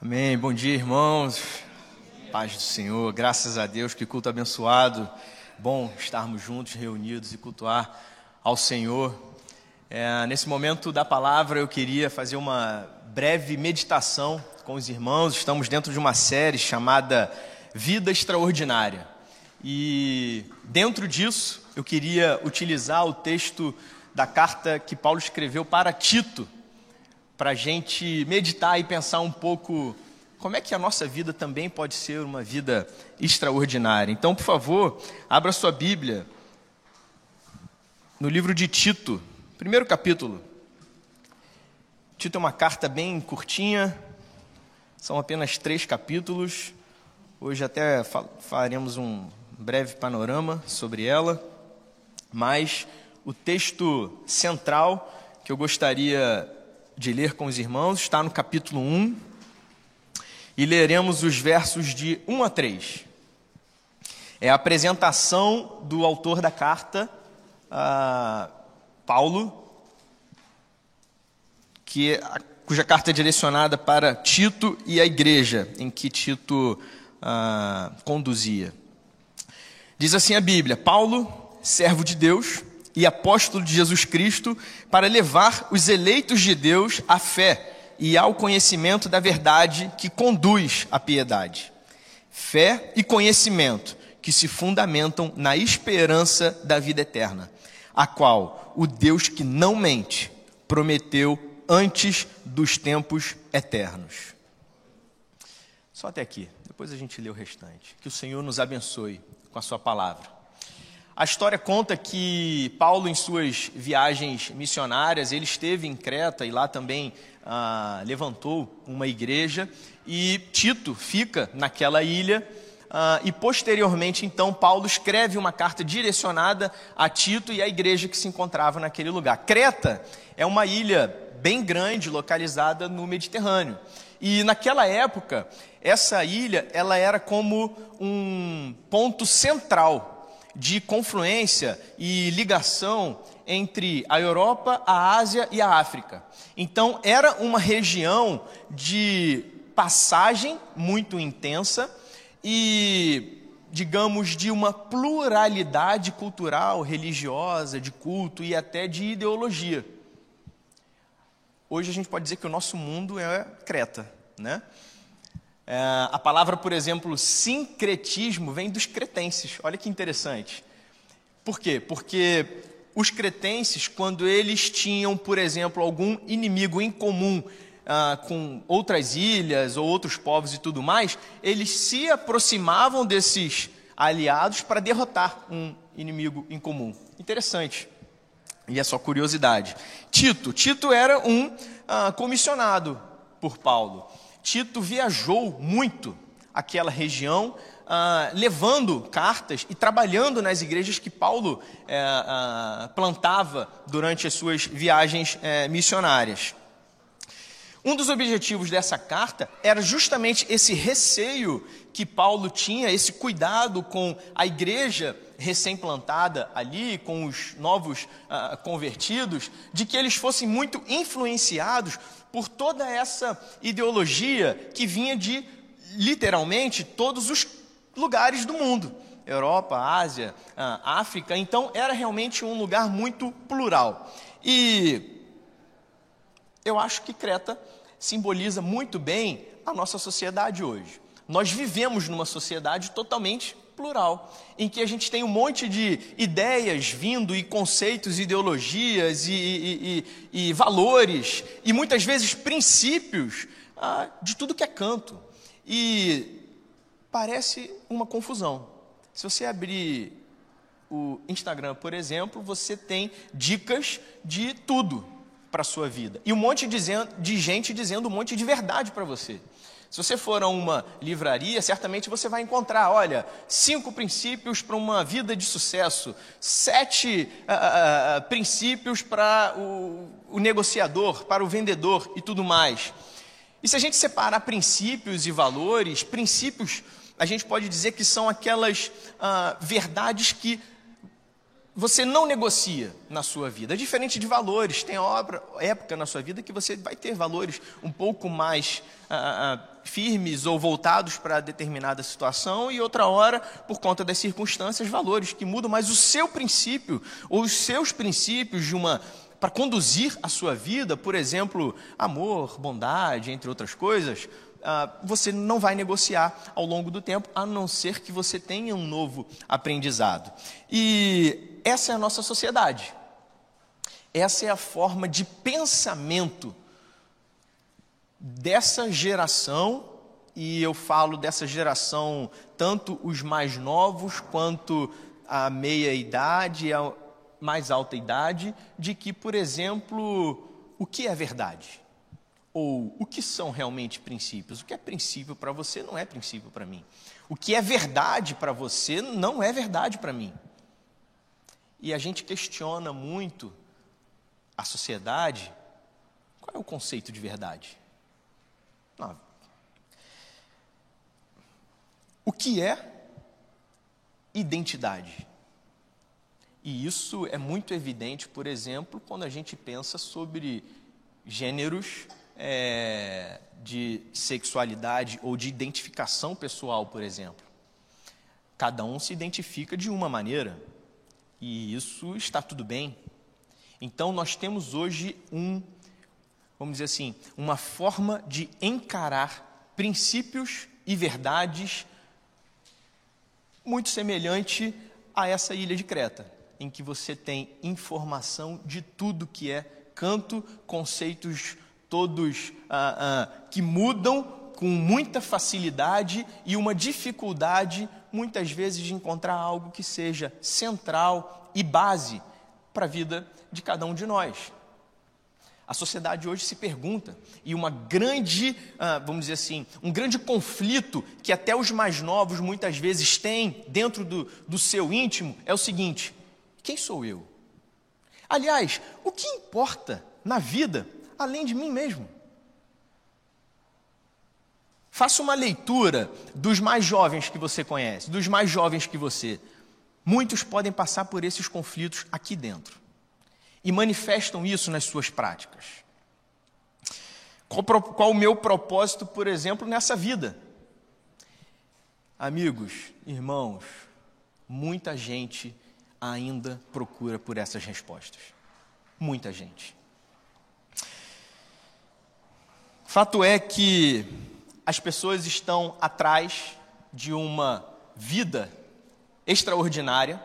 Amém. Bom dia, irmãos. Paz do Senhor. Graças a Deus, que culto abençoado. Bom estarmos juntos, reunidos e cultuar ao Senhor. É, nesse momento da palavra, eu queria fazer uma breve meditação com os irmãos. Estamos dentro de uma série chamada Vida Extraordinária. E dentro disso, eu queria utilizar o texto da carta que Paulo escreveu para Tito para a gente meditar e pensar um pouco como é que a nossa vida também pode ser uma vida extraordinária. Então, por favor, abra sua Bíblia no livro de Tito, primeiro capítulo. Tito é uma carta bem curtinha, são apenas três capítulos. Hoje até faremos um breve panorama sobre ela, mas o texto central que eu gostaria de ler com os irmãos, está no capítulo 1, e leremos os versos de 1 a 3. É a apresentação do autor da carta, uh, Paulo, que, é cuja carta é direcionada para Tito e a igreja em que Tito uh, conduzia. Diz assim a Bíblia: Paulo, servo de Deus, e apóstolo de Jesus Cristo para levar os eleitos de Deus à fé e ao conhecimento da verdade que conduz à piedade. Fé e conhecimento que se fundamentam na esperança da vida eterna, a qual o Deus que não mente prometeu antes dos tempos eternos. Só até aqui, depois a gente lê o restante. Que o Senhor nos abençoe com a Sua palavra. A história conta que Paulo, em suas viagens missionárias, ele esteve em Creta e lá também ah, levantou uma igreja. E Tito fica naquela ilha. Ah, e posteriormente, então, Paulo escreve uma carta direcionada a Tito e à igreja que se encontrava naquele lugar. Creta é uma ilha bem grande, localizada no Mediterrâneo. E naquela época, essa ilha ela era como um ponto central de confluência e ligação entre a Europa, a Ásia e a África. Então, era uma região de passagem muito intensa e, digamos, de uma pluralidade cultural, religiosa, de culto e até de ideologia. Hoje a gente pode dizer que o nosso mundo é Creta, né? É, a palavra, por exemplo, sincretismo vem dos cretenses. Olha que interessante. Por quê? Porque os cretenses, quando eles tinham, por exemplo, algum inimigo em comum ah, com outras ilhas ou outros povos e tudo mais, eles se aproximavam desses aliados para derrotar um inimigo em comum. Interessante. E é só curiosidade. Tito. Tito era um ah, comissionado por Paulo. Tito viajou muito aquela região, ah, levando cartas e trabalhando nas igrejas que Paulo eh, ah, plantava durante as suas viagens eh, missionárias. Um dos objetivos dessa carta era justamente esse receio que Paulo tinha, esse cuidado com a igreja recém-plantada ali, com os novos ah, convertidos, de que eles fossem muito influenciados por toda essa ideologia que vinha de literalmente todos os lugares do mundo. Europa, Ásia, África, então era realmente um lugar muito plural. E eu acho que Creta simboliza muito bem a nossa sociedade hoje. Nós vivemos numa sociedade totalmente plural, em que a gente tem um monte de ideias vindo e conceitos, ideologias e, e, e, e valores e muitas vezes princípios ah, de tudo que é canto. E parece uma confusão. Se você abrir o Instagram, por exemplo, você tem dicas de tudo para a sua vida. E um monte de gente dizendo um monte de verdade para você. Se você for a uma livraria, certamente você vai encontrar, olha, cinco princípios para uma vida de sucesso, sete uh, uh, princípios para o, o negociador, para o vendedor e tudo mais. E se a gente separar princípios e valores, princípios, a gente pode dizer que são aquelas verdades que você não negocia na sua vida. É diferente de valores. Tem obra, época na sua vida que você vai ter valores um pouco mais ah, ah, firmes ou voltados para determinada situação, e outra hora, por conta das circunstâncias, valores que mudam, mas o seu princípio, ou os seus princípios de uma. Para conduzir a sua vida, por exemplo, amor, bondade, entre outras coisas, ah, você não vai negociar ao longo do tempo, a não ser que você tenha um novo aprendizado. E essa é a nossa sociedade. Essa é a forma de pensamento dessa geração, e eu falo dessa geração, tanto os mais novos quanto a meia idade a mais alta idade, de que, por exemplo, o que é verdade? Ou o que são realmente princípios? O que é princípio para você não é princípio para mim. O que é verdade para você não é verdade para mim. E a gente questiona muito a sociedade. Qual é o conceito de verdade? Não. O que é identidade? E isso é muito evidente, por exemplo, quando a gente pensa sobre gêneros é, de sexualidade ou de identificação pessoal, por exemplo. Cada um se identifica de uma maneira e isso está tudo bem. Então, nós temos hoje um, vamos dizer assim, uma forma de encarar princípios e verdades muito semelhante a essa ilha de Creta, em que você tem informação de tudo que é canto, conceitos todos ah, ah, que mudam com muita facilidade e uma dificuldade, muitas vezes, de encontrar algo que seja central e base para a vida de cada um de nós. A sociedade hoje se pergunta, e uma grande, ah, vamos dizer assim, um grande conflito que até os mais novos muitas vezes têm dentro do, do seu íntimo é o seguinte: quem sou eu? Aliás, o que importa na vida além de mim mesmo. Faça uma leitura dos mais jovens que você conhece, dos mais jovens que você. Muitos podem passar por esses conflitos aqui dentro e manifestam isso nas suas práticas. Qual, qual o meu propósito, por exemplo, nessa vida? Amigos, irmãos, muita gente ainda procura por essas respostas. Muita gente. Fato é que as pessoas estão atrás de uma vida extraordinária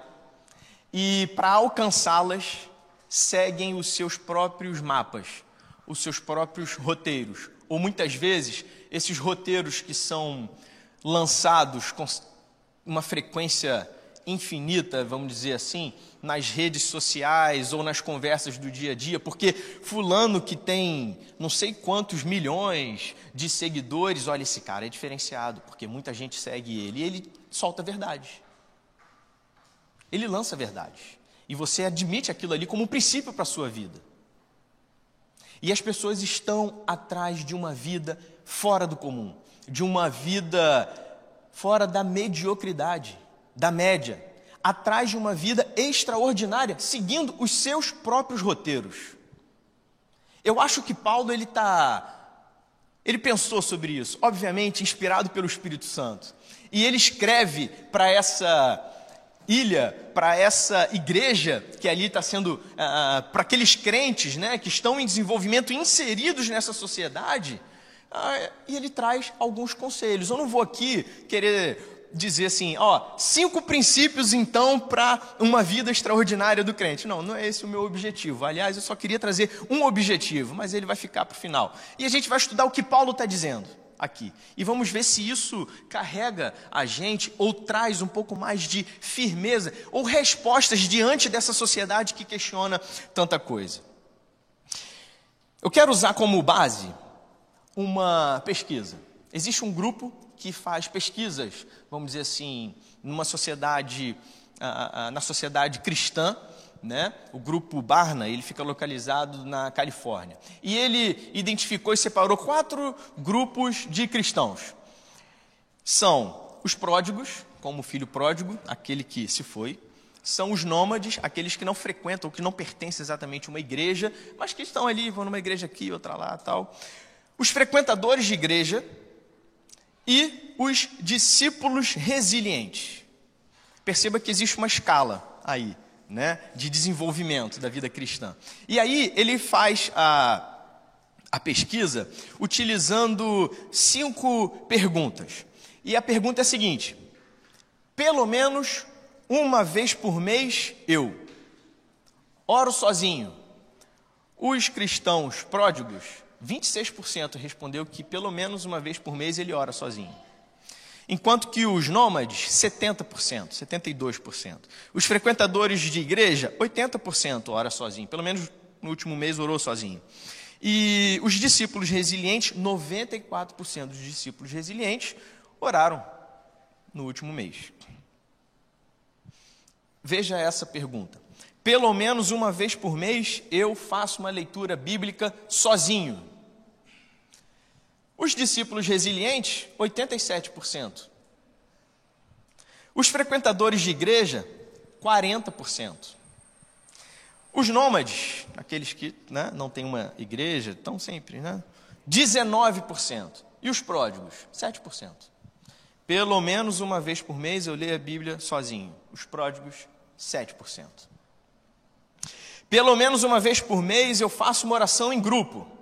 e, para alcançá-las, seguem os seus próprios mapas, os seus próprios roteiros. Ou muitas vezes, esses roteiros que são lançados com uma frequência infinita, vamos dizer assim, nas redes sociais ou nas conversas do dia a dia, porque fulano que tem não sei quantos milhões de seguidores, olha esse cara é diferenciado, porque muita gente segue ele e ele solta verdade. Ele lança verdade. E você admite aquilo ali como um princípio para a sua vida. E as pessoas estão atrás de uma vida fora do comum, de uma vida fora da mediocridade da média, atrás de uma vida extraordinária, seguindo os seus próprios roteiros. Eu acho que Paulo ele está ele pensou sobre isso, obviamente inspirado pelo Espírito Santo. E ele escreve para essa ilha, para essa igreja que ali está sendo, uh, para aqueles crentes né, que estão em desenvolvimento, inseridos nessa sociedade, uh, e ele traz alguns conselhos. Eu não vou aqui querer dizer assim, ó, cinco princípios então para uma vida extraordinária do crente. Não, não é esse o meu objetivo. Aliás, eu só queria trazer um objetivo, mas ele vai ficar para o final. E a gente vai estudar o que Paulo está dizendo aqui. E vamos ver se isso carrega a gente ou traz um pouco mais de firmeza ou respostas diante dessa sociedade que questiona tanta coisa. Eu quero usar como base uma pesquisa. Existe um grupo que faz pesquisas, vamos dizer assim, numa sociedade, na sociedade cristã, né? o grupo Barna, ele fica localizado na Califórnia. E ele identificou e separou quatro grupos de cristãos. São os pródigos, como o filho pródigo, aquele que se foi, são os nômades, aqueles que não frequentam, que não pertencem exatamente a uma igreja, mas que estão ali, vão numa igreja aqui, outra lá, tal. Os frequentadores de igreja e os discípulos resilientes. Perceba que existe uma escala aí, né, de desenvolvimento da vida cristã. E aí ele faz a, a pesquisa utilizando cinco perguntas. E a pergunta é a seguinte: pelo menos uma vez por mês eu oro sozinho. Os cristãos pródigos, 26% respondeu que pelo menos uma vez por mês ele ora sozinho. Enquanto que os nômades, 70%, 72%. Os frequentadores de igreja, 80% ora sozinho. Pelo menos no último mês orou sozinho. E os discípulos resilientes, 94% dos discípulos resilientes oraram no último mês. Veja essa pergunta. Pelo menos uma vez por mês eu faço uma leitura bíblica sozinho. Os discípulos resilientes, 87%. Os frequentadores de igreja, 40%. Os nômades, aqueles que né, não têm uma igreja, estão sempre, né? 19%. E os pródigos, 7%. Pelo menos uma vez por mês eu leio a Bíblia sozinho. Os pródigos, 7%. Pelo menos uma vez por mês eu faço uma oração em grupo.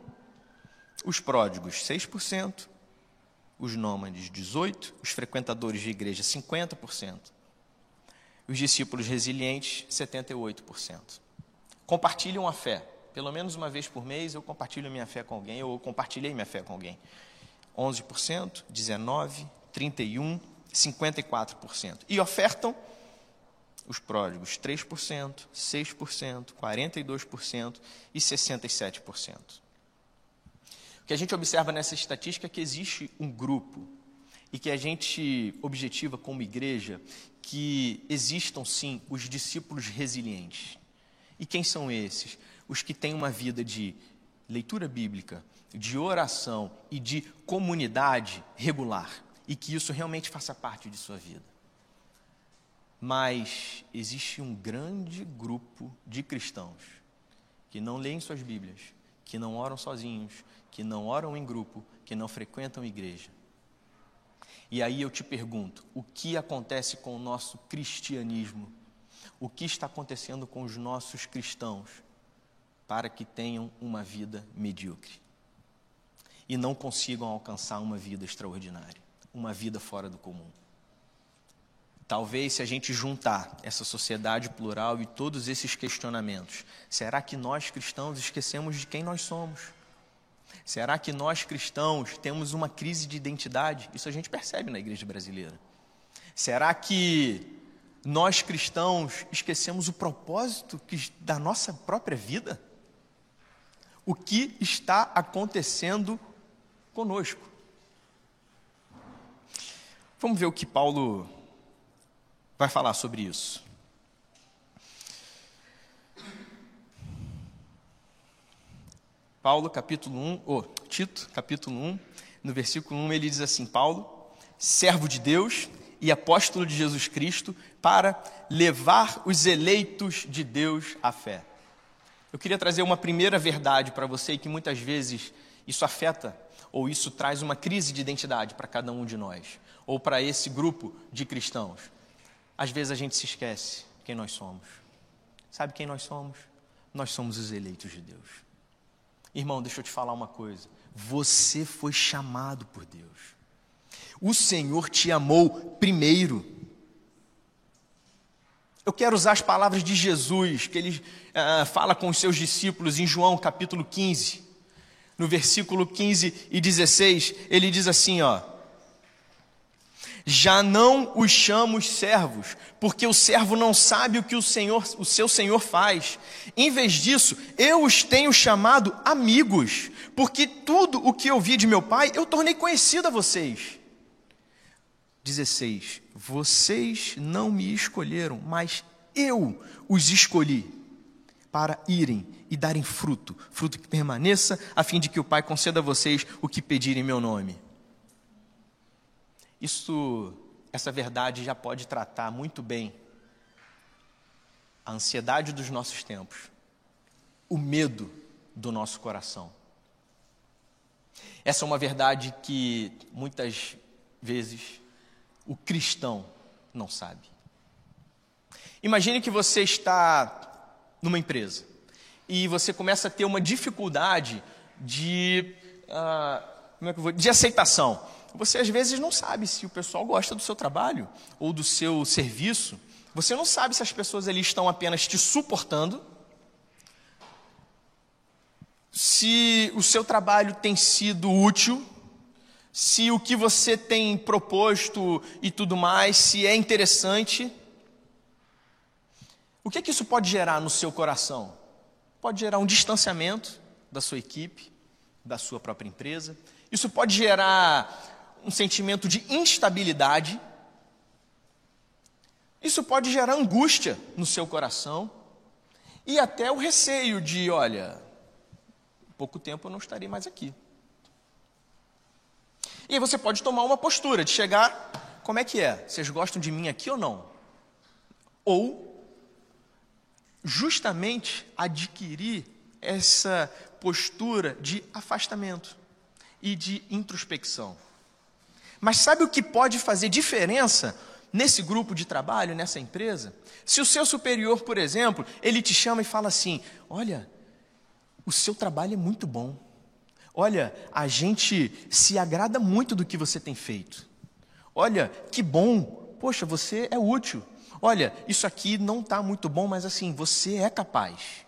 Os pródigos, 6%. Os nômades, 18%. Os frequentadores de igreja, 50%. Os discípulos resilientes, 78%. Compartilham a fé. Pelo menos uma vez por mês eu compartilho minha fé com alguém, ou compartilhei minha fé com alguém. 11%, 19%, 31%, 54%. E ofertam os pródigos 3%, 6%, 42% e 67%. Que a gente observa nessa estatística é que existe um grupo e que a gente objetiva como igreja que existam sim os discípulos resilientes. E quem são esses? Os que têm uma vida de leitura bíblica, de oração e de comunidade regular e que isso realmente faça parte de sua vida. Mas existe um grande grupo de cristãos que não leem suas Bíblias, que não oram sozinhos, que não oram em grupo, que não frequentam igreja. E aí eu te pergunto: o que acontece com o nosso cristianismo? O que está acontecendo com os nossos cristãos para que tenham uma vida medíocre e não consigam alcançar uma vida extraordinária, uma vida fora do comum? Talvez se a gente juntar essa sociedade plural e todos esses questionamentos, será que nós cristãos esquecemos de quem nós somos? Será que nós cristãos temos uma crise de identidade? Isso a gente percebe na igreja brasileira. Será que nós cristãos esquecemos o propósito da nossa própria vida? O que está acontecendo conosco? Vamos ver o que Paulo vai falar sobre isso. Paulo, capítulo 1, oh, Tito, capítulo 1, no versículo 1, ele diz assim: Paulo, servo de Deus e apóstolo de Jesus Cristo, para levar os eleitos de Deus à fé. Eu queria trazer uma primeira verdade para você que muitas vezes isso afeta ou isso traz uma crise de identidade para cada um de nós, ou para esse grupo de cristãos. Às vezes a gente se esquece quem nós somos. Sabe quem nós somos? Nós somos os eleitos de Deus. Irmão, deixa eu te falar uma coisa. Você foi chamado por Deus. O Senhor te amou primeiro. Eu quero usar as palavras de Jesus, que ele uh, fala com os seus discípulos em João capítulo 15. No versículo 15 e 16, ele diz assim: ó. Já não os chamo servos, porque o servo não sabe o que o Senhor, o seu Senhor faz. Em vez disso, eu os tenho chamado amigos, porque tudo o que eu vi de meu Pai, eu tornei conhecido a vocês. 16. Vocês não me escolheram, mas eu os escolhi para irem e darem fruto, fruto que permaneça, a fim de que o Pai conceda a vocês o que pedirem em meu nome. Isso, essa verdade já pode tratar muito bem a ansiedade dos nossos tempos, o medo do nosso coração. Essa é uma verdade que muitas vezes o cristão não sabe. Imagine que você está numa empresa e você começa a ter uma dificuldade de, uh, como é que vou, de aceitação. Você às vezes não sabe se o pessoal gosta do seu trabalho ou do seu serviço. Você não sabe se as pessoas ali estão apenas te suportando, se o seu trabalho tem sido útil, se o que você tem proposto e tudo mais, se é interessante. O que é que isso pode gerar no seu coração? Pode gerar um distanciamento da sua equipe, da sua própria empresa. Isso pode gerar um sentimento de instabilidade. Isso pode gerar angústia no seu coração e até o receio de, olha, pouco tempo eu não estarei mais aqui. E aí você pode tomar uma postura de chegar, como é que é? Vocês gostam de mim aqui ou não? Ou justamente adquirir essa postura de afastamento e de introspecção. Mas sabe o que pode fazer diferença nesse grupo de trabalho, nessa empresa? Se o seu superior, por exemplo, ele te chama e fala assim: Olha, o seu trabalho é muito bom. Olha, a gente se agrada muito do que você tem feito. Olha, que bom. Poxa, você é útil. Olha, isso aqui não está muito bom, mas assim, você é capaz.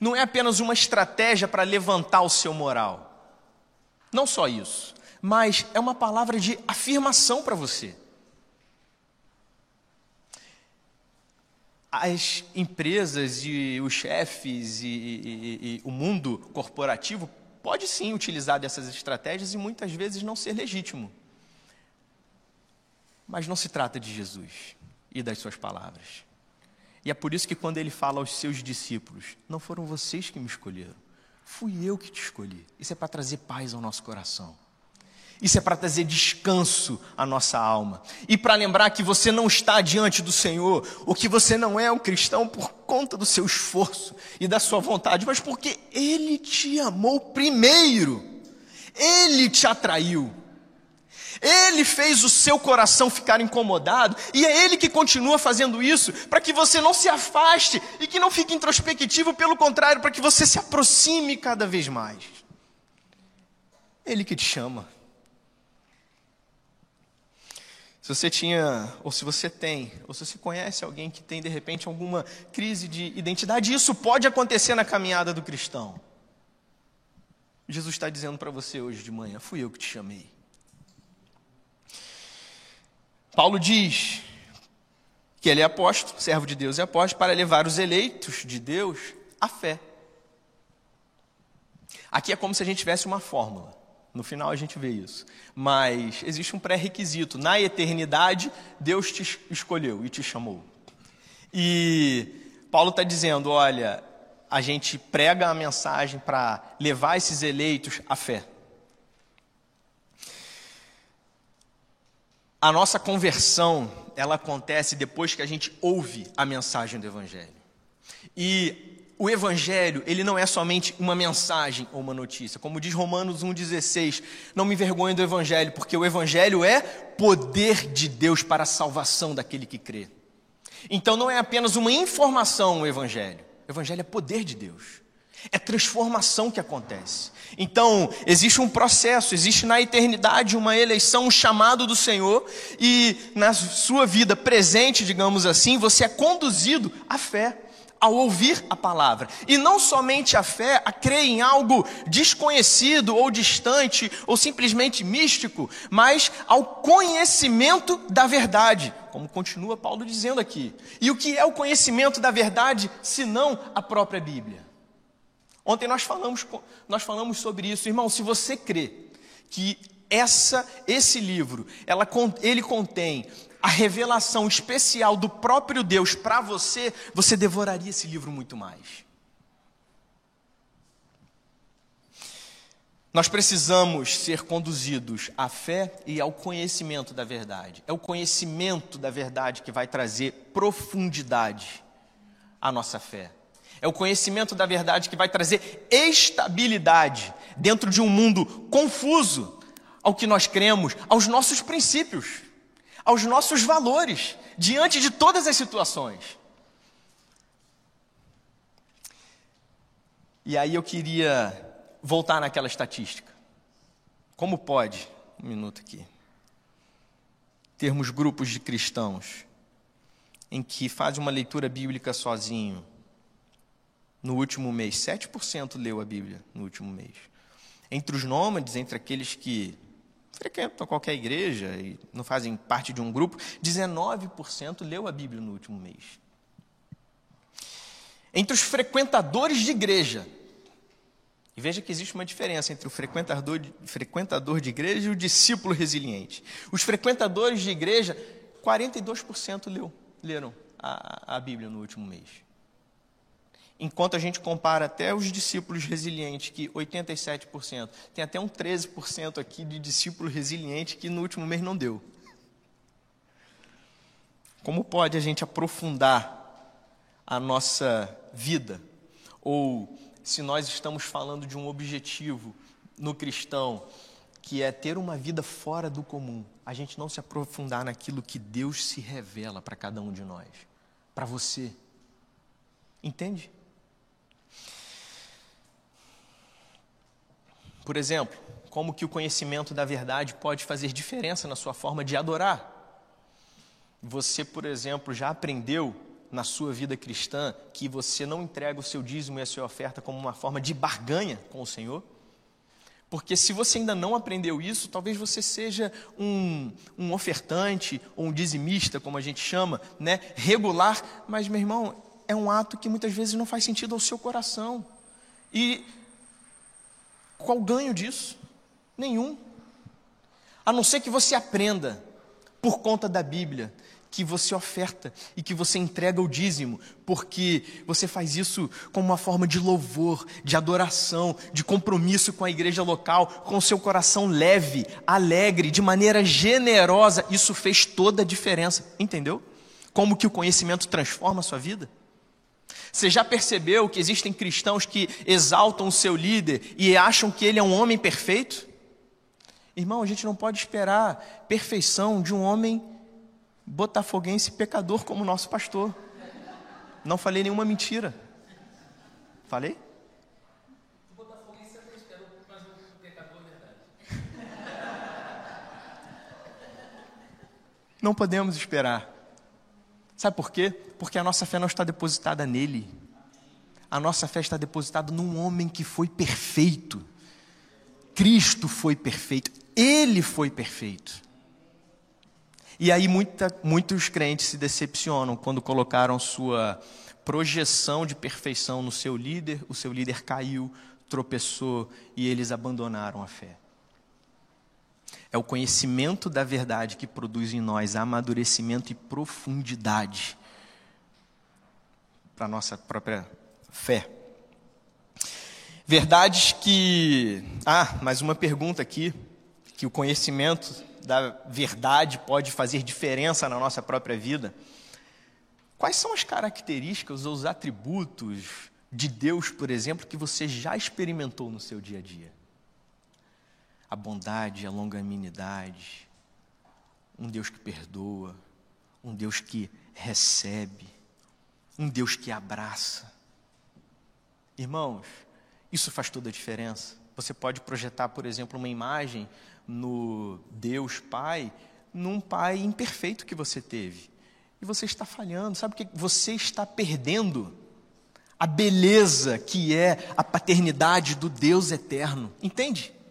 Não é apenas uma estratégia para levantar o seu moral. Não só isso, mas é uma palavra de afirmação para você. As empresas e os chefes e, e, e, o mundo corporativo pode sim utilizar dessas estratégias e muitas vezes não ser legítimo. Mas não se trata de Jesus e das suas palavras. E é por isso que quando ele fala aos seus discípulos, não foram vocês que me escolheram, fui eu que te escolhi. Isso é para trazer paz ao nosso coração. Isso é para trazer descanso à nossa alma. E para lembrar que você não está diante do Senhor, ou que você não é um cristão por conta do seu esforço e da sua vontade, mas porque Ele te amou primeiro. Ele te atraiu. Ele fez o seu coração ficar incomodado e é Ele que continua fazendo isso para que você não se afaste e que não fique introspectivo, pelo contrário, para que você se aproxime cada vez mais. Ele que te chama. Se você tinha, ou se você tem, ou se você conhece alguém que tem de repente alguma crise de identidade, isso pode acontecer na caminhada do cristão. Jesus está dizendo para você hoje de manhã: fui eu que te chamei. Paulo diz que ele é apóstolo, servo de Deus e apóstolo, para levar os eleitos de Deus à fé. Aqui é como se a gente tivesse uma fórmula. No final a gente vê isso. Mas existe um pré-requisito. Na eternidade, Deus te escolheu e te chamou. E Paulo está dizendo: olha, a gente prega a mensagem para levar esses eleitos à fé. A nossa conversão, ela acontece depois que a gente ouve a mensagem do Evangelho. E o evangelho, ele não é somente uma mensagem ou uma notícia. Como diz Romanos 1:16, não me envergonhe do evangelho, porque o evangelho é poder de Deus para a salvação daquele que crê. Então não é apenas uma informação o evangelho. O evangelho é poder de Deus. É transformação que acontece. Então, existe um processo, existe na eternidade uma eleição, um chamado do Senhor, e na sua vida presente, digamos assim, você é conduzido à fé ao ouvir a palavra. E não somente a fé, a crer em algo desconhecido ou distante ou simplesmente místico, mas ao conhecimento da verdade, como continua Paulo dizendo aqui. E o que é o conhecimento da verdade, se não a própria Bíblia? Ontem nós falamos, nós falamos sobre isso, irmão. Se você crê que essa, esse livro, ela, ele contém a revelação especial do próprio Deus para você, você devoraria esse livro muito mais. Nós precisamos ser conduzidos à fé e ao conhecimento da verdade. É o conhecimento da verdade que vai trazer profundidade a nossa fé. É o conhecimento da verdade que vai trazer estabilidade dentro de um mundo confuso ao que nós cremos, aos nossos princípios, aos nossos valores, diante de todas as situações. E aí eu queria voltar naquela estatística. Como pode, um minuto aqui, termos grupos de cristãos em que fazem uma leitura bíblica sozinho no último mês? 7% leu a Bíblia no último mês. Entre os nômades, entre aqueles que frequentam qualquer igreja e não fazem parte de um grupo, 19% leu a Bíblia no último mês. Entre os frequentadores de igreja, e veja que existe uma diferença entre o frequentador de, frequentador de igreja e o discípulo resiliente. Os frequentadores de igreja, 42% leu, leram a, a Bíblia no último mês. Enquanto a gente compara até os discípulos resilientes, que 87%, tem até um 13% aqui de discípulo resiliente que no último mês não deu. Como pode a gente aprofundar a nossa vida? Ou se nós estamos falando de um objetivo no cristão, que é ter uma vida fora do comum, a gente não se aprofundar naquilo que Deus se revela para cada um de nós, para você. Entende? Por exemplo, como que o conhecimento da verdade pode fazer diferença na sua forma de adorar? Você, por exemplo, já aprendeu na sua vida cristã que você não entrega o seu dízimo e a sua oferta como uma forma de barganha com o Senhor? Porque se você ainda não aprendeu isso, talvez você seja um, um ofertante ou um dizimista, como a gente chama, né? regular, mas, meu irmão, é um ato que muitas vezes não faz sentido ao seu coração. E qual o ganho disso? Nenhum. A não ser que você aprenda, por conta da Bíblia, que você oferta e que você entrega o dízimo, porque você faz isso como uma forma de louvor, de adoração, de compromisso com a igreja local, com seu coração leve, alegre, de maneira generosa. Isso fez toda a diferença, entendeu? Como que o conhecimento transforma a sua vida? Você já percebeu que existem cristãos que exaltam o seu líder e acham que ele é um homem perfeito? Irmão, a gente não pode esperar perfeição de um homem botafoguense pecador como nosso pastor. Não falei nenhuma mentira. Falei? Não podemos esperar. Sabe por quê? Porque a nossa fé não está depositada nele. A nossa fé está depositada num homem que foi perfeito. Cristo foi perfeito. Ele foi perfeito. E aí muita, muitos crentes se decepcionam quando colocaram sua projeção de perfeição no seu líder, o seu líder caiu, tropeçou e eles abandonaram a fé. É o conhecimento da verdade que produz em nós amadurecimento e profundidade para a nossa própria fé. Verdades que. Ah, mais uma pergunta aqui. Que o conhecimento da verdade pode fazer diferença na nossa própria vida. Quais são as características ou os atributos de Deus, por exemplo, que você já experimentou no seu dia a dia? A bondade, a longanimidade, um Deus que perdoa, um Deus que recebe, um Deus que abraça. Irmãos, isso faz toda a diferença. Você pode projetar, por exemplo, uma imagem no Deus Pai, num pai imperfeito que você teve. E você está falhando, sabe o que você está perdendo? A beleza que é a paternidade do Deus eterno. Entende?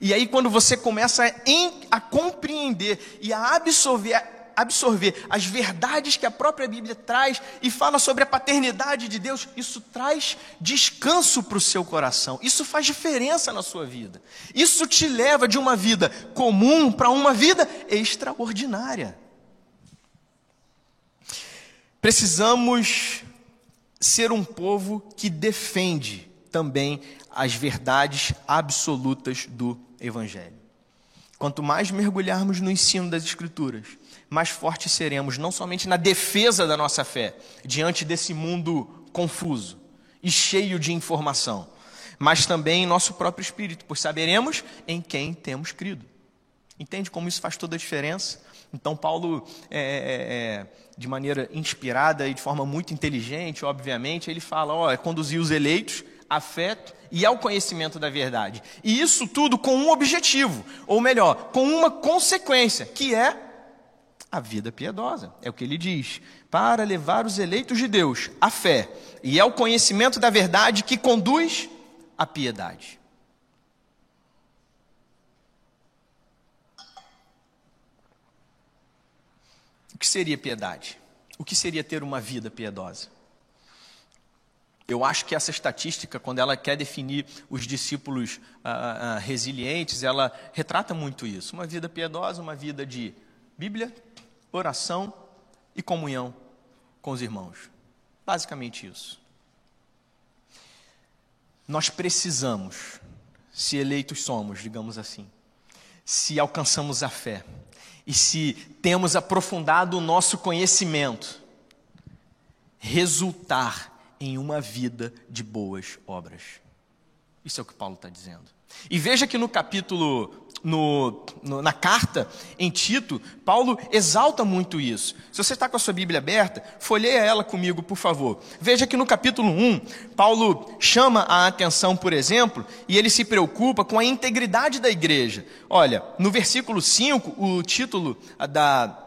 E aí, quando você começa a, em, a compreender e a absorver, absorver as verdades que a própria Bíblia traz e fala sobre a paternidade de Deus, isso traz descanso para o seu coração. Isso faz diferença na sua vida. Isso te leva de uma vida comum para uma vida extraordinária. Precisamos ser um povo que defende também as verdades absolutas do Evangelho. Quanto mais mergulharmos no ensino das Escrituras, mais fortes seremos, não somente na defesa da nossa fé, diante desse mundo confuso e cheio de informação, mas também em nosso próprio espírito, pois saberemos em quem temos crido. Entende como isso faz toda a diferença? Então, Paulo, é, é, é, de maneira inspirada e de forma muito inteligente, obviamente, ele fala: ó, é conduzir os eleitos fé e ao conhecimento da verdade. E isso tudo com um objetivo, ou melhor, com uma consequência, que é a vida piedosa. É o que ele diz. Para levar os eleitos de Deus à fé e ao conhecimento da verdade que conduz à piedade. O que seria piedade? O que seria ter uma vida piedosa? Eu acho que essa estatística, quando ela quer definir os discípulos ah, ah, resilientes, ela retrata muito isso. Uma vida piedosa, uma vida de Bíblia, oração e comunhão com os irmãos. Basicamente isso. Nós precisamos, se eleitos somos, digamos assim, se alcançamos a fé, e se temos aprofundado o nosso conhecimento, resultar em uma vida de boas obras. Isso é o que Paulo está dizendo. E veja que no capítulo no, no, na carta em Tito, Paulo exalta muito isso. Se você está com a sua Bíblia aberta, folheia ela comigo, por favor. Veja que no capítulo 1, Paulo chama a atenção, por exemplo, e ele se preocupa com a integridade da igreja. Olha, no versículo 5, o título da,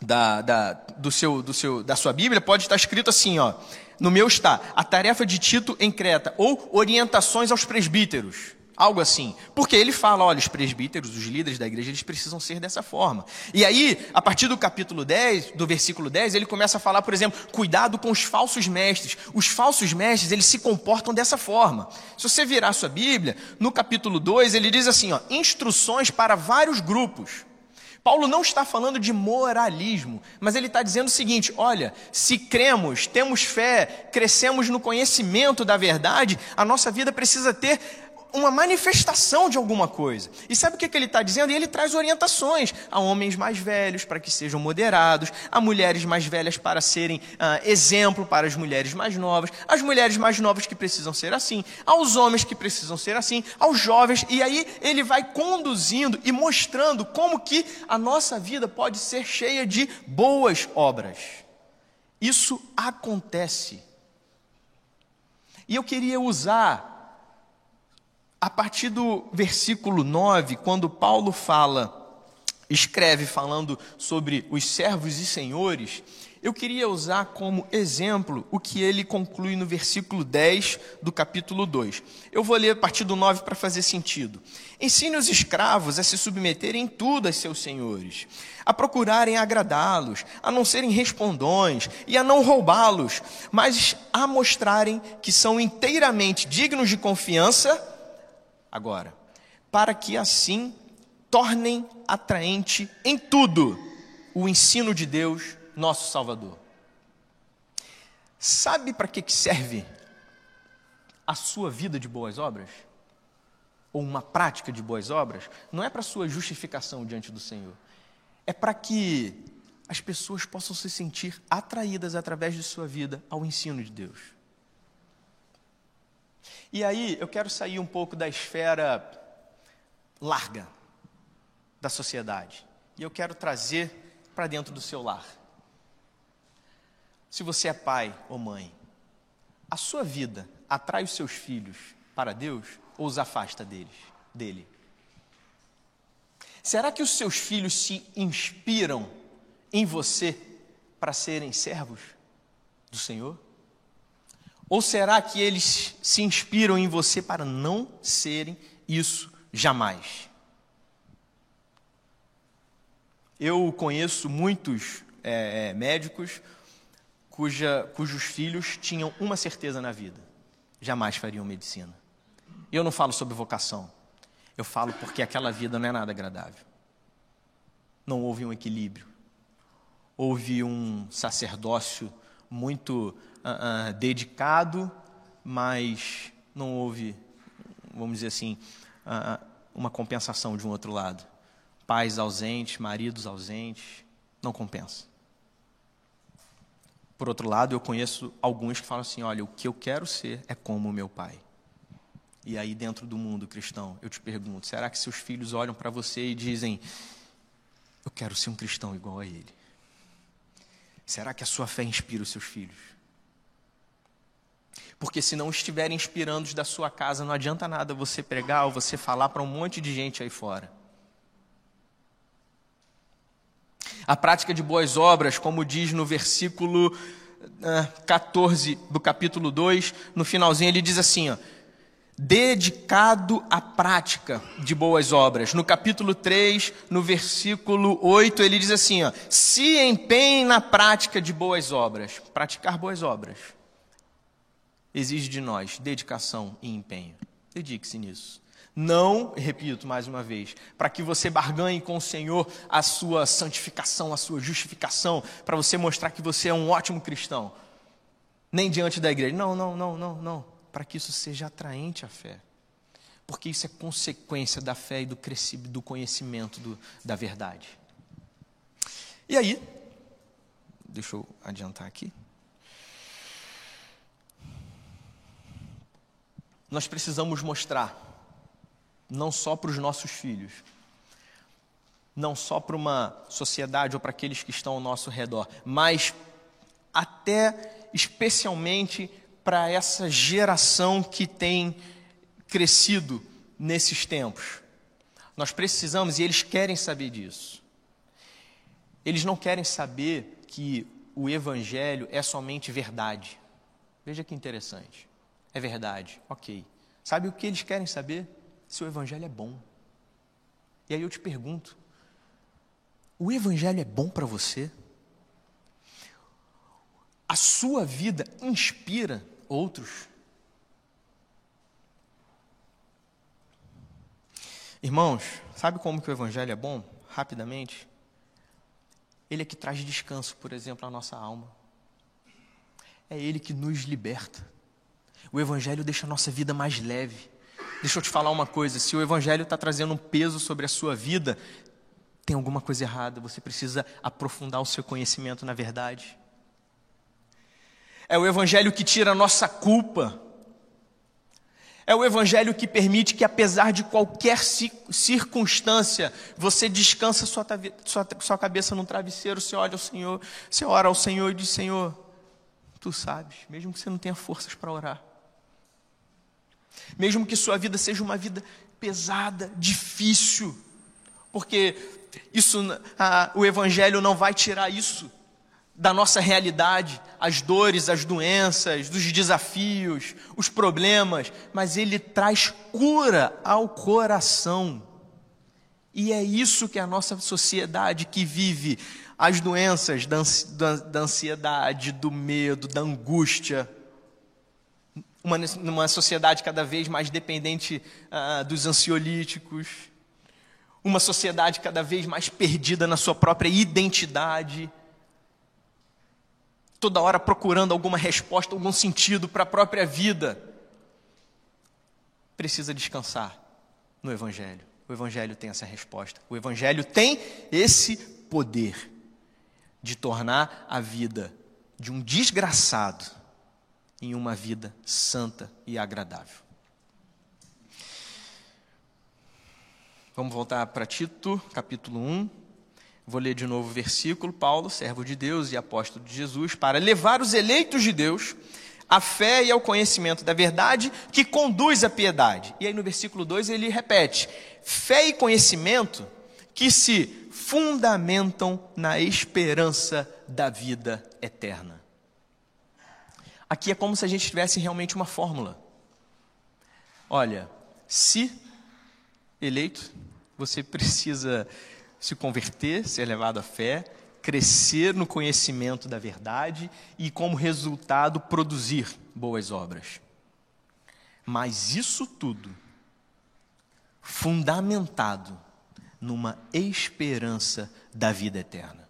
da, da, do seu, do seu, da sua Bíblia pode estar escrito assim, ó. No meu está, a tarefa de Tito em Creta, ou orientações aos presbíteros. Algo assim. Porque ele fala, olha, os presbíteros, os líderes da igreja, eles precisam ser dessa forma. E aí, a partir do capítulo 10, do versículo 10, ele começa a falar, por exemplo, cuidado com os falsos mestres. Os falsos mestres, eles se comportam dessa forma. Se você virar sua Bíblia, no capítulo 2, ele diz assim, ó, instruções para vários grupos. Paulo não está falando de moralismo, mas ele está dizendo o seguinte: olha, se cremos, temos fé, crescemos no conhecimento da verdade, a nossa vida precisa ter uma manifestação de alguma coisa. E sabe o que, que ele está dizendo? E ele traz orientações a homens mais velhos para que sejam moderados, a mulheres mais velhas para serem ah, exemplo para as mulheres mais novas, as mulheres mais novas que precisam ser assim, aos homens que precisam ser assim, aos jovens. E aí ele vai conduzindo e mostrando como que a nossa vida pode ser cheia de boas obras. Isso acontece. E eu queria usar a partir do versículo 9, quando Paulo fala, escreve falando sobre os servos e senhores, eu queria usar como exemplo o que ele conclui no versículo 10 do capítulo 2. Eu vou ler a partir do 9 para fazer sentido. Ensine os escravos a se submeterem em tudo a seus senhores, a procurarem agradá-los, a não serem respondões e a não roubá-los, mas a mostrarem que são inteiramente dignos de confiança agora, para que assim tornem atraente em tudo o ensino de Deus, nosso Salvador. Sabe para que serve a sua vida de boas obras? Ou uma prática de boas obras? Não é para sua justificação diante do Senhor. É para que as pessoas possam se sentir atraídas através de sua vida ao ensino de Deus. E aí eu quero sair um pouco da esfera larga da sociedade. E eu quero trazer para dentro do seu lar. Se você é pai ou mãe, a sua vida atrai os seus filhos para Deus ou os afasta deles, dele? Será que os seus filhos se inspiram em você para serem servos do Senhor? Ou será que eles se inspiram em você para não serem isso jamais? Eu conheço muitos é, é, médicos cuja, cujos filhos tinham uma certeza na vida: jamais fariam medicina. Eu não falo sobre vocação, eu falo porque aquela vida não é nada agradável. Não houve um equilíbrio, houve um sacerdócio muito uh, uh, dedicado, mas não houve, vamos dizer assim, uh, uma compensação de um outro lado. pais ausentes, maridos ausentes, não compensa. Por outro lado, eu conheço alguns que falam assim: olha, o que eu quero ser é como o meu pai. E aí, dentro do mundo cristão, eu te pergunto: será que seus filhos olham para você e dizem, eu quero ser um cristão igual a ele? Será que a sua fé inspira os seus filhos? Porque se não estiverem inspirando da sua casa, não adianta nada você pregar ou você falar para um monte de gente aí fora. A prática de boas obras, como diz no versículo 14 eh, do capítulo 2, no finalzinho ele diz assim, ó, dedicado à prática de boas obras. No capítulo 3, no versículo 8, ele diz assim, ó, se empenhe na prática de boas obras. Praticar boas obras exige de nós dedicação e empenho. Dedique-se nisso. Não, repito mais uma vez, para que você barganhe com o Senhor a sua santificação, a sua justificação, para você mostrar que você é um ótimo cristão. Nem diante da igreja. Não, não, não, não, não. Para que isso seja atraente à fé. Porque isso é consequência da fé e do crescimento, do conhecimento do, da verdade. E aí, deixa eu adiantar aqui. Nós precisamos mostrar não só para os nossos filhos, não só para uma sociedade ou para aqueles que estão ao nosso redor, mas até especialmente para essa geração que tem crescido nesses tempos. Nós precisamos, e eles querem saber disso. Eles não querem saber que o Evangelho é somente verdade. Veja que interessante. É verdade, ok. Sabe o que eles querem saber? se o Evangelho é bom. E aí eu te pergunto: o Evangelho é bom para você? A sua vida inspira outros? Irmãos, sabe como que o Evangelho é bom? Rapidamente. Ele é que traz descanso, por exemplo, à nossa alma. É Ele que nos liberta. O Evangelho deixa a nossa vida mais leve. Deixa eu te falar uma coisa: se o Evangelho está trazendo um peso sobre a sua vida, tem alguma coisa errada, você precisa aprofundar o seu conhecimento na verdade. É o Evangelho que tira a nossa culpa. É o Evangelho que permite que, apesar de qualquer circunstância, você descansa sua, sua, sua cabeça num travesseiro, você olha ao Senhor, você ora ao Senhor e diz: Senhor, tu sabes, mesmo que você não tenha forças para orar mesmo que sua vida seja uma vida pesada, difícil, porque isso, o Evangelho não vai tirar isso da nossa realidade, as dores, as doenças, dos desafios, os problemas, mas ele traz cura ao coração. E é isso que a nossa sociedade que vive as doenças da ansiedade, do medo, da angústia, uma, numa sociedade cada vez mais dependente uh, dos ansiolíticos, uma sociedade cada vez mais perdida na sua própria identidade, toda hora procurando alguma resposta, algum sentido para a própria vida, precisa descansar no Evangelho. O Evangelho tem essa resposta. O Evangelho tem esse poder de tornar a vida de um desgraçado em uma vida santa e agradável. Vamos voltar para Tito, capítulo 1. Vou ler de novo o versículo. Paulo, servo de Deus e apóstolo de Jesus, para levar os eleitos de Deus à fé e ao conhecimento da verdade que conduz à piedade. E aí no versículo 2 ele repete: fé e conhecimento que se fundamentam na esperança da vida eterna. Aqui é como se a gente tivesse realmente uma fórmula. Olha, se eleito, você precisa se converter, ser levado à fé, crescer no conhecimento da verdade e, como resultado, produzir boas obras. Mas isso tudo fundamentado numa esperança da vida eterna.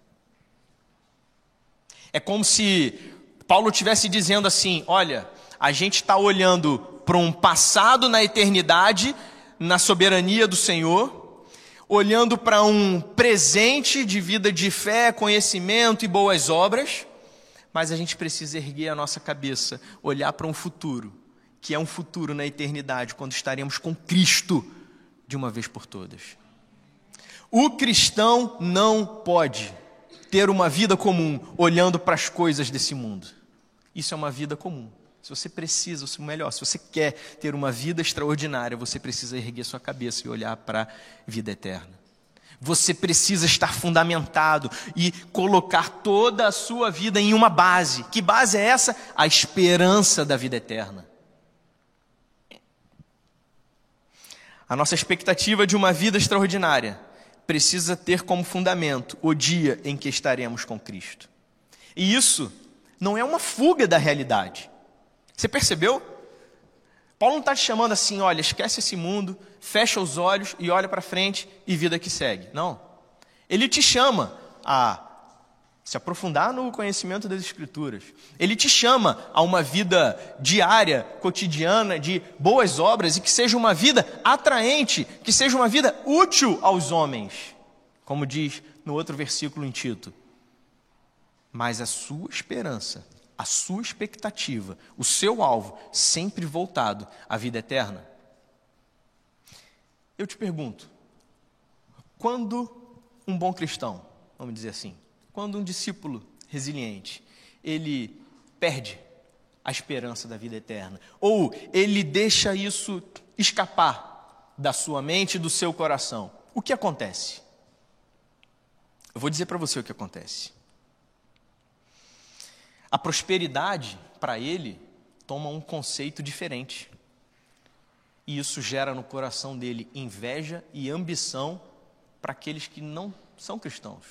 É como se Paulo estivesse dizendo assim: olha, a gente está olhando para um passado na eternidade, na soberania do Senhor, olhando para um presente de vida de fé, conhecimento e boas obras, mas a gente precisa erguer a nossa cabeça, olhar para um futuro, que é um futuro na eternidade, quando estaremos com Cristo de uma vez por todas. O cristão não pode ter uma vida comum olhando para as coisas desse mundo. Isso é uma vida comum. Se você precisa, ou melhor, se você quer ter uma vida extraordinária, você precisa erguer sua cabeça e olhar para a vida eterna. Você precisa estar fundamentado e colocar toda a sua vida em uma base. Que base é essa? A esperança da vida eterna. A nossa expectativa de uma vida extraordinária precisa ter como fundamento o dia em que estaremos com Cristo. E isso não é uma fuga da realidade. Você percebeu? Paulo não está te chamando assim, olha, esquece esse mundo, fecha os olhos e olha para frente e vida que segue. Não. Ele te chama a se aprofundar no conhecimento das Escrituras. Ele te chama a uma vida diária, cotidiana, de boas obras e que seja uma vida atraente, que seja uma vida útil aos homens, como diz no outro versículo em Tito. Mas a sua esperança a sua expectativa, o seu alvo, sempre voltado à vida eterna? Eu te pergunto, quando um bom cristão, vamos dizer assim, quando um discípulo resiliente, ele perde a esperança da vida eterna, ou ele deixa isso escapar da sua mente e do seu coração, o que acontece? Eu vou dizer para você o que acontece. A prosperidade, para ele, toma um conceito diferente. E isso gera no coração dele inveja e ambição para aqueles que não são cristãos.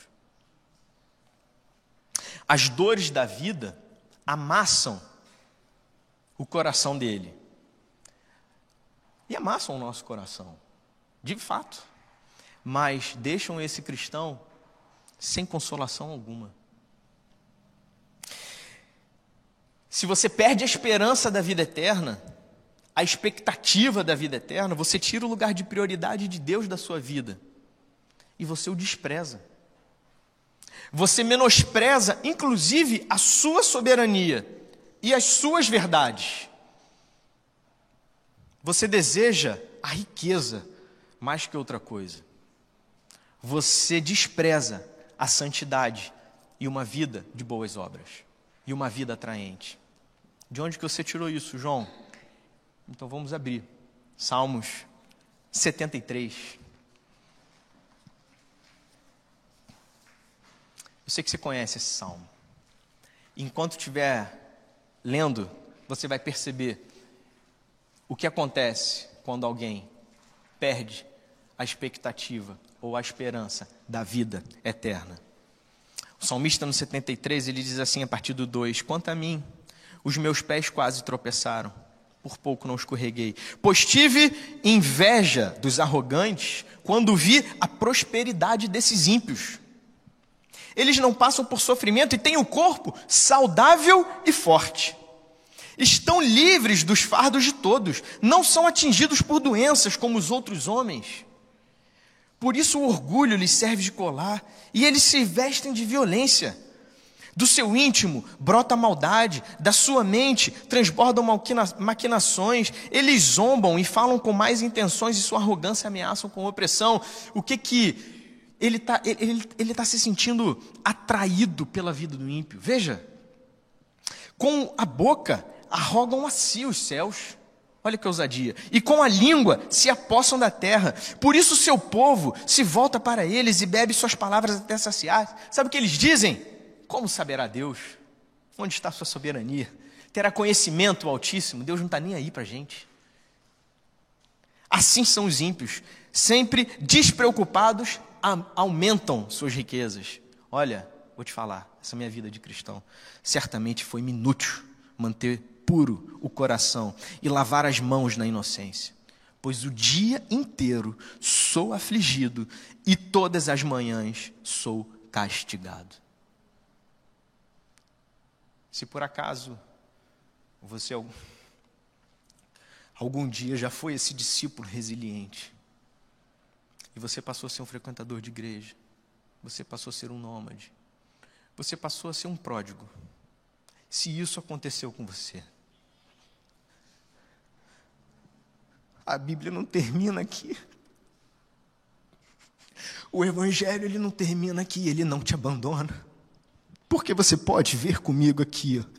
As dores da vida amassam o coração dele. E amassam o nosso coração, de fato. Mas deixam esse cristão sem consolação alguma. Se você perde a esperança da vida eterna, a expectativa da vida eterna, você tira o lugar de prioridade de Deus da sua vida e você o despreza. Você menospreza, inclusive, a sua soberania e as suas verdades. Você deseja a riqueza mais que outra coisa. Você despreza a santidade e uma vida de boas obras e uma vida atraente. De onde que você tirou isso, João? Então vamos abrir. Salmos 73. Eu sei que você conhece esse salmo. Enquanto estiver lendo, você vai perceber o que acontece quando alguém perde a expectativa ou a esperança da vida eterna. O salmista no 73, ele diz assim a partir do 2: Quanto a mim, os meus pés quase tropeçaram, por pouco não escorreguei. Pois tive inveja dos arrogantes quando vi a prosperidade desses ímpios. Eles não passam por sofrimento e têm o corpo saudável e forte. Estão livres dos fardos de todos, não são atingidos por doenças como os outros homens. Por isso o orgulho lhes serve de colar e eles se vestem de violência. Do seu íntimo brota maldade, da sua mente transbordam maquinações, eles zombam e falam com mais intenções e sua arrogância ameaçam com opressão. O que que ele está ele, ele, tá se sentindo atraído pela vida do ímpio? Veja, com a boca arrogam a si os céus. Olha que ousadia. E com a língua se apossam da terra. Por isso seu povo se volta para eles e bebe suas palavras até saciar. Sabe o que eles dizem? Como saberá Deus? Onde está sua soberania? Terá conhecimento Altíssimo? Deus não está nem aí para a gente. Assim são os ímpios, sempre despreocupados, aumentam suas riquezas. Olha, vou te falar, essa minha vida de cristão certamente foi inútil manter puro o coração e lavar as mãos na inocência, pois o dia inteiro sou afligido e todas as manhãs sou castigado. Se por acaso você algum dia já foi esse discípulo resiliente, E você passou a ser um frequentador de igreja. Você passou a ser um nômade. Você passou a ser um pródigo. Se isso aconteceu com você, a Bíblia não termina aqui. O Evangelho ele não termina aqui, ele não te abandona. Porque você pode ver comigo aqui, ó,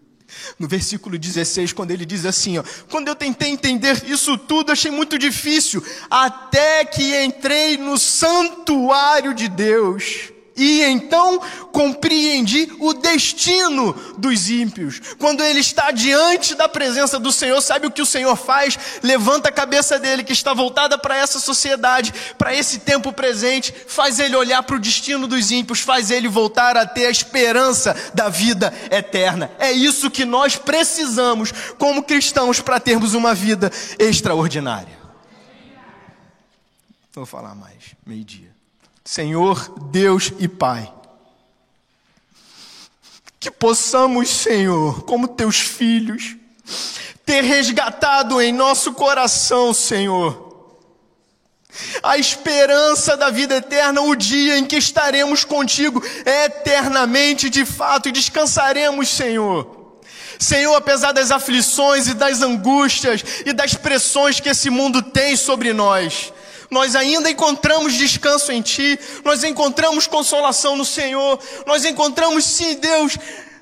no versículo 16, quando ele diz assim: ó, Quando eu tentei entender isso tudo, achei muito difícil, até que entrei no santuário de Deus. E então compreendi o destino dos ímpios. Quando ele está diante da presença do Senhor, sabe o que o Senhor faz? Levanta a cabeça dele, que está voltada para essa sociedade, para esse tempo presente, faz ele olhar para o destino dos ímpios, faz ele voltar a ter a esperança da vida eterna. É isso que nós precisamos como cristãos para termos uma vida extraordinária. Vou falar mais, meio-dia. Senhor Deus e Pai. Que possamos, Senhor, como teus filhos, ter resgatado em nosso coração, Senhor, a esperança da vida eterna, o dia em que estaremos contigo eternamente, de fato, e descansaremos, Senhor. Senhor, apesar das aflições e das angústias e das pressões que esse mundo tem sobre nós, nós ainda encontramos descanso em Ti, nós encontramos consolação no Senhor, nós encontramos, sim, Deus,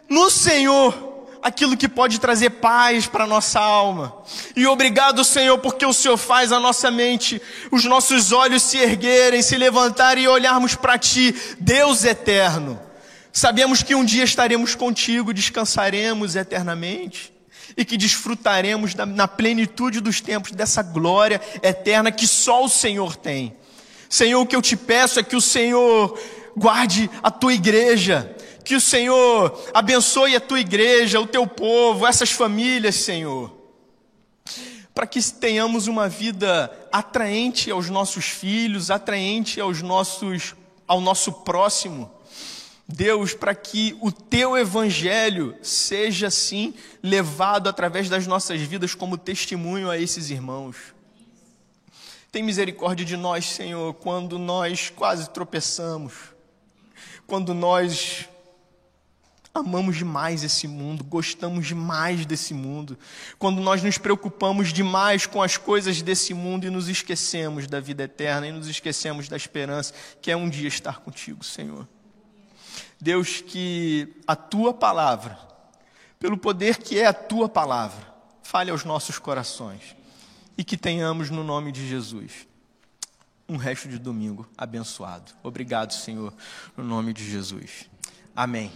no Senhor, aquilo que pode trazer paz para a nossa alma. E obrigado, Senhor, porque o Senhor faz a nossa mente, os nossos olhos se erguerem, se levantarem e olharmos para Ti, Deus eterno. Sabemos que um dia estaremos contigo, descansaremos eternamente e que desfrutaremos da, na plenitude dos tempos dessa glória eterna que só o Senhor tem. Senhor, o que eu te peço é que o Senhor guarde a tua igreja, que o Senhor abençoe a tua igreja, o teu povo, essas famílias, Senhor, para que tenhamos uma vida atraente aos nossos filhos, atraente aos nossos, ao nosso próximo Deus, para que o teu evangelho seja assim levado através das nossas vidas como testemunho a esses irmãos. Tem misericórdia de nós, Senhor, quando nós quase tropeçamos, quando nós amamos demais esse mundo, gostamos demais desse mundo, quando nós nos preocupamos demais com as coisas desse mundo e nos esquecemos da vida eterna e nos esquecemos da esperança que é um dia estar contigo, Senhor. Deus, que a tua palavra, pelo poder que é a tua palavra, fale aos nossos corações e que tenhamos no nome de Jesus um resto de domingo abençoado. Obrigado, Senhor, no nome de Jesus. Amém.